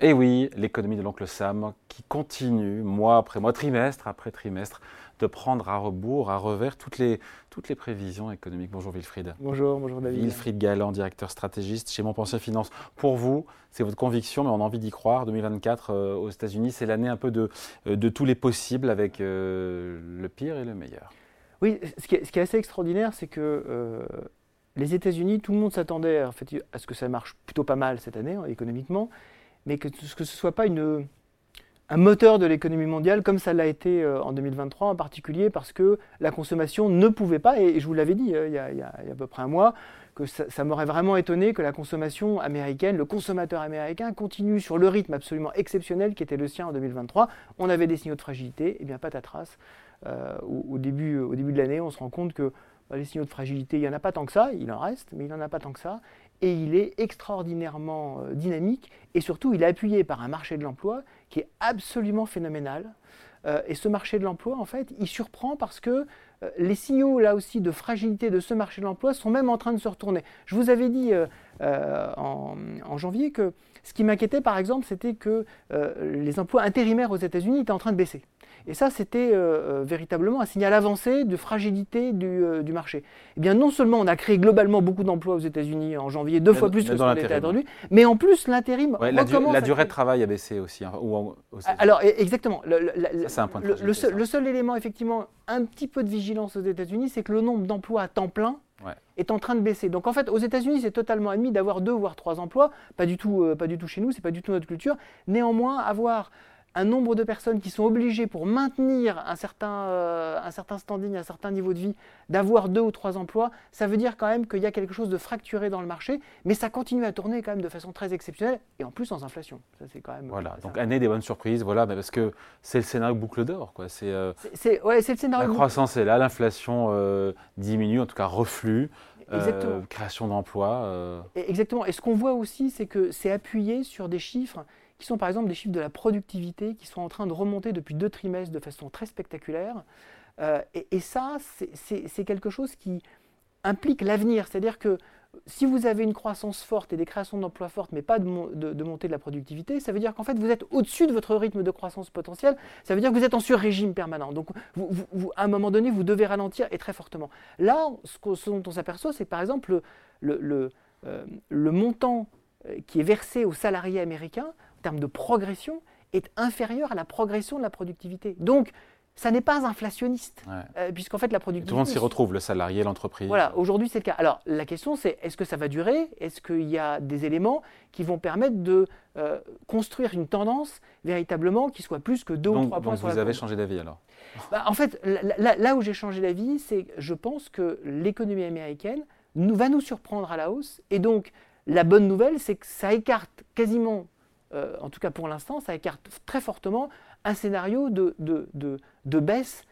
Et oui, l'économie de l'oncle Sam qui continue, mois après mois, trimestre après trimestre, de prendre à rebours, à revers toutes les, toutes les prévisions économiques. Bonjour Wilfried. Bonjour, bonjour David. Wilfried Galland, directeur stratégiste chez Montpensier Finance. Pour vous, c'est votre conviction, mais on a envie d'y croire. 2024 euh, aux États-Unis, c'est l'année un peu de, euh, de tous les possibles avec euh, le pire et le meilleur. Oui, ce qui est, ce qui est assez extraordinaire, c'est que les États-Unis, tout le monde s'attendait en fait, à ce que ça marche plutôt pas mal cette année, hein, économiquement mais que, ce ne soit pas un moteur de l'économie mondiale comme ça l'a été euh, en 2023 en particulier parce que la consommation ne pouvait pas, et je vous l'avais dit euh, il, y a, à peu près un mois, que ça, m'aurait vraiment étonné que la consommation américaine, le consommateur américain continue sur le rythme absolument exceptionnel qui était le sien en 2023. On avait des signaux de fragilité, et bien patatras. Euh, au, début, au début de l'année, on se rend compte que bah, les signaux de fragilité, il n'y en a pas tant que ça, il en reste, mais il n'en a pas tant que ça et il est extraordinairement euh, dynamique et surtout il est appuyé par un marché de l'emploi qui est absolument phénoménal. Euh, et ce marché de l'emploi, en fait, il surprend parce que les signaux là aussi de fragilité de ce marché de l'emploi sont même en train de se retourner. Je vous avais dit en, en, janvier que ce qui m'inquiétait par exemple, c'était que les emplois intérimaires aux États-Unis étaient en train de baisser. Et ça, c'était euh, euh, véritablement un signal avancé de fragilité du, euh, marché. Eh bien, non seulement on a créé globalement beaucoup d'emplois aux États-Unis en janvier, deux fois plus que ce qu'on était attendu, mais en plus l'intérim ouais, la, la durée de travail a baissé aussi. Hein, ou Alors, e, exactement. Le, ça, un point de le, seul, le, seul, élément, effectivement, un petit peu de vigilance aux États-Unis, c'est que le nombre d'emplois à temps plein est en train de baisser. Donc en fait, aux États-Unis, c'est totalement admis d'avoir deux voire trois emplois, pas du tout, pas du tout chez nous, c'est pas du tout notre culture. Néanmoins, avoir un nombre de personnes qui sont obligées pour maintenir un certain, euh, un certain standing, un certain niveau de vie, d'avoir deux ou trois emplois, ça veut dire quand même qu'il y a quelque chose de fracturé dans le marché, mais ça continue à tourner quand même de façon très exceptionnelle et en plus sans inflation. Ça, c'est quand même. Voilà, donc année des bonnes surprises, voilà, parce que c'est le scénario boucle d'or, quoi. C'est, euh, c'est, ouais, c'est le scénario. La croissance est là, l'inflation euh, diminue, en tout cas reflue. création d'emplois. Exactement. Et ce qu'on voit aussi, c'est que c'est appuyé sur des chiffres qui sont par exemple des chiffres de la productivité qui sont en train de remonter depuis deux trimestres de façon très spectaculaire. Euh, et, ça, c'est quelque chose qui implique l'avenir. C'est-à-dire que si vous avez une croissance forte et des créations d'emplois fortes, mais pas de, montée de la productivité, ça veut dire qu'en fait, vous êtes au-dessus de votre rythme de croissance potentiel. Ça veut dire que vous êtes en sur-régime permanent. Donc, à un moment donné, vous devez ralentir et très fortement. Là, ce, dont on s'aperçoit, c'est par exemple le, euh, montant euh, qui est versé aux salariés américains termes de progression, est inférieure à la progression de la productivité. Donc, ça n'est pas inflationniste, euh, puisqu'en fait la productivité... tout le monde s'y retrouve, le salarié, l'entreprise. Voilà, aujourd'hui c'est le cas. Alors la question c'est, est-ce que ça va durer? Est-ce qu'il y a des éléments qui vont permettre de euh, construire une tendance véritablement qui soit plus que deux ou trois points donc vous avez changé d'avis alors? Bah, En fait, là, où j'ai changé d'avis, c'est que je pense que l'économie américaine nous, va nous surprendre à la hausse, et donc la bonne nouvelle, c'est que ça écarte quasiment euh, en tout cas pour l'instant, ça écarte très fortement un scénario de, baisse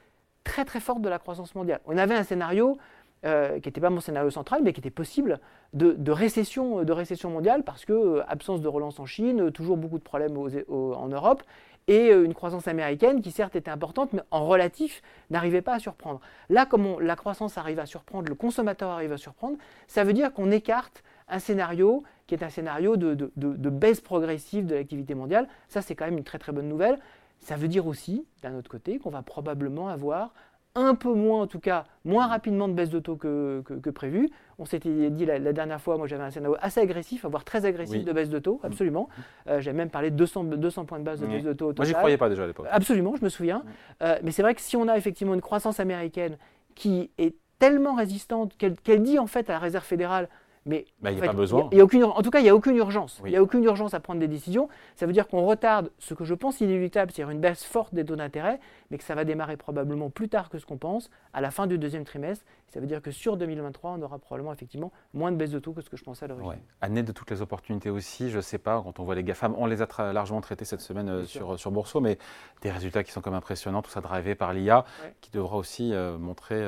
très très forte de la croissance mondiale. On avait un scénario euh, qui n'était pas mon scénario central, mais qui était possible de, récession, mondiale, parce que euh, absence de relance en Chine, toujours beaucoup de problèmes en Europe, et une croissance américaine qui certes était importante, mais en relatif n'arrivait pas à surprendre. Là, comme la croissance arrive à surprendre, le consommateur arrive à surprendre, ça veut dire qu'on écarte un scénario qui est un scénario de, baisse progressive de l'activité mondiale. Ça, c'est quand même une très très bonne nouvelle. Ça veut dire aussi, d'un autre côté, qu'on va probablement avoir un peu moins, en tout cas, moins rapidement de baisse de taux que, prévu. On s'était dit la, dernière fois, moi j'avais un scénario assez agressif, voire très agressif de baisse de taux, absolument. Euh, j'avais même parlé de 200, 200 points de base de baisse de taux. Au moi j'y croyais pas déjà à l'époque. Absolument, je me souviens. Mm. Euh, mais c'est vrai que si on a effectivement une croissance américaine qui est tellement résistante qu'elle dit en fait à la Réserve fédérale mais bah, il n'y a pas besoin. Y a, aucune, en tout cas, il n'y a aucune urgence. Il n'y a aucune urgence à prendre des décisions. Ça veut dire qu'on retarde ce que je pense inéluctable, c'est-à-dire une baisse forte des taux d'intérêt, mais que ça va démarrer probablement plus tard que ce qu'on pense, à la fin du deuxième trimestre. Ça veut dire que sur 2023, on aura probablement effectivement moins de baisse de taux que ce que je pensais à l'origine. Ouais. Année de toutes les opportunités aussi, je ne sais pas, quand on voit les GAFAM, on les a largement traités cette semaine euh, sur, sur Bourseau, mais des résultats qui sont comme impressionnants, tout ça drivé par l'IA, qui devra aussi euh, montrer...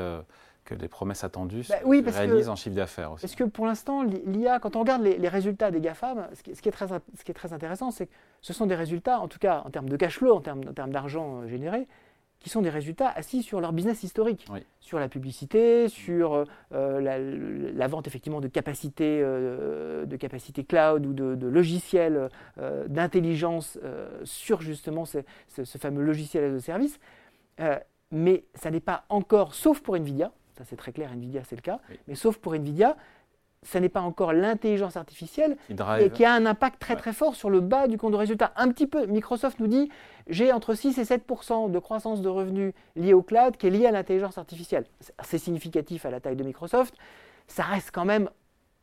Que les promesses attendues bah se réalisent en chiffre d'affaires aussi. Parce que pour l'instant, l'IA, quand on regarde les, résultats des GAFAM, ce qui, est, très, ce qui est très intéressant, c'est que ce sont des résultats, en tout cas en termes de cash flow, en termes, d'argent euh, généré, qui sont des résultats assis sur leur business historique, sur la publicité, sur euh, la, vente effectivement de capacités, euh, de cloud ou de, logiciels euh, d'intelligence sur justement ce, fameux logiciel de service. mais ça n'est pas encore, sauf pour Nvidia, ça c'est très clair, Nvidia c'est le cas, mais sauf pour Nvidia, ce n'est pas encore l'intelligence artificielle et qui a un impact très très fort sur le bas du compte de résultat. Un petit peu, Microsoft nous dit j'ai entre 6 et 7% de croissance de revenus liés au cloud qui est lié à l'intelligence artificielle. C'est significatif à la taille de Microsoft. Ça reste quand même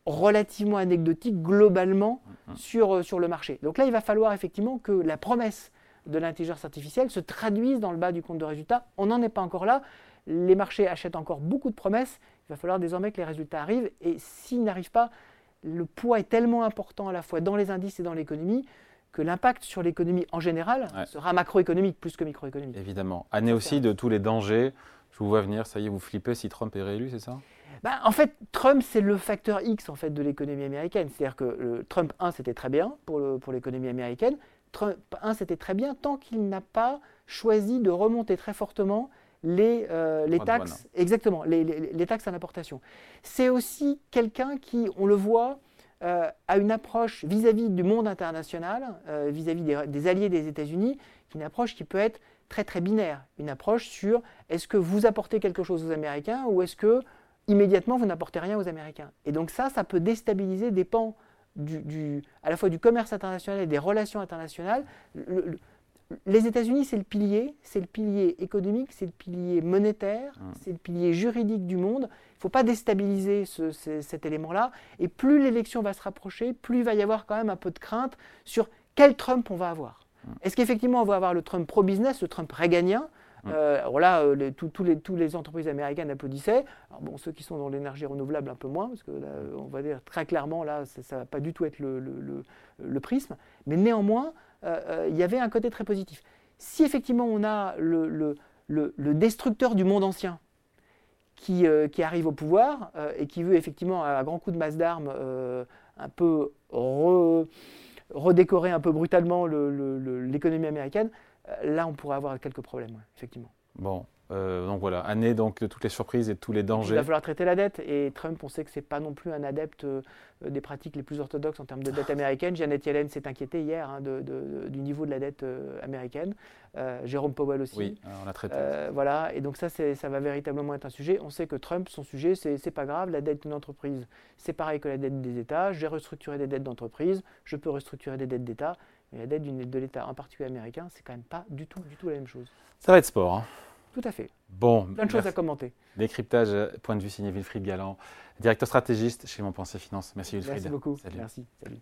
relativement anecdotique globalement mm-hmm. sur, euh, sur le marché. Donc là, il va falloir effectivement que la promesse de l'intelligence artificielle se traduise dans le bas du compte de résultat. On n'en est pas encore là. Les marchés achètent encore beaucoup de promesses il va falloir désormais que les résultats arrivent. Et s'ils n'arrivent pas, le poids est tellement important à la fois dans les indices et dans l'économie que l'impact sur l'économie en général sera macroéconomique plus que microéconomique. Évidemment. Année aussi de tous les dangers. Je vous vois venir, ça y est, vous flippez si Trump est réélu, c'est ça? Bah, en fait, Trump, c'est le facteur X en fait, de l'économie américaine. C'est-à-dire que Trump 1, c'était très bien pour, pour l'économie américaine. Trump 1, c'était très bien tant qu'il n'a pas choisi de remonter très fortement les, euh, les taxes, exactement, les, les, taxes à l'importation. C'est aussi quelqu'un qui, on le voit, euh, a une approche vis-à-vis du monde international, euh, vis-à-vis des, alliés des États-Unis, une approche qui peut être très très binaire, une approche sur est-ce que vous apportez quelque chose aux Américains ou est-ce que immédiatement vous n'apportez rien aux Américains? Et donc ça, ça peut déstabiliser des pans du, du, à la fois du commerce international et des relations internationales. le, les États-Unis, c'est le pilier, c'est le pilier économique, c'est le pilier monétaire, mmh. c'est le pilier juridique du monde. Il ne faut pas déstabiliser cet élément-là. Et plus l'élection va se rapprocher, plus il va y avoir quand même un peu de crainte sur quel Trump on va avoir. Mmh. Est-ce qu'effectivement on va avoir le Trump pro-business, le Trump réganien? Mmh. euh, alors là, euh, tous les, les, entreprises américaines applaudissaient. Alors bon, ceux qui sont dans l'énergie renouvelable un peu moins, parce que là, on va dire très clairement, là, ça ne va pas du tout être le, le prisme. Mais néanmoins, euh, euh, il y avait un côté très positif. Si effectivement on a le, destructeur du monde ancien qui, euh, arrive au pouvoir et qui veut effectivement à grand coup de masse d'armes un peu redécorer un peu brutalement l'économie américaine, là on pourrait avoir quelques problèmes, effectivement. Bon, euh, donc voilà, année donc de toutes les surprises et de tous les dangers. Il va falloir traiter la dette et Trump, on sait que c'est pas non plus un adepte euh, des pratiques les plus orthodoxes en termes de dette américaine. Janet Yellen s'est inquiétée hier hein, du niveau de la dette euh, américaine. Jérôme Powell aussi. Oui, on l'a traité. voilà, et donc ça, ça va véritablement être un sujet. On sait que Trump, son sujet, c'est pas grave, la dette d'une entreprise, c'est pareil que la dette des États. J'ai restructuré des dettes d'entreprise, je peux restructurer des dettes d'État. Mais la dette de l'État, en particulier américain, c'est quand même pas du tout, du tout la même chose. Ça va être sport. Hein. Tout à fait. Bon. Plein de choses à commenter. Décryptage, euh, point de vue signé Wilfried Galland, directeur stratégiste chez Mon Pensée Finance. Merci Wilfried. Merci beaucoup. Merci. Salut.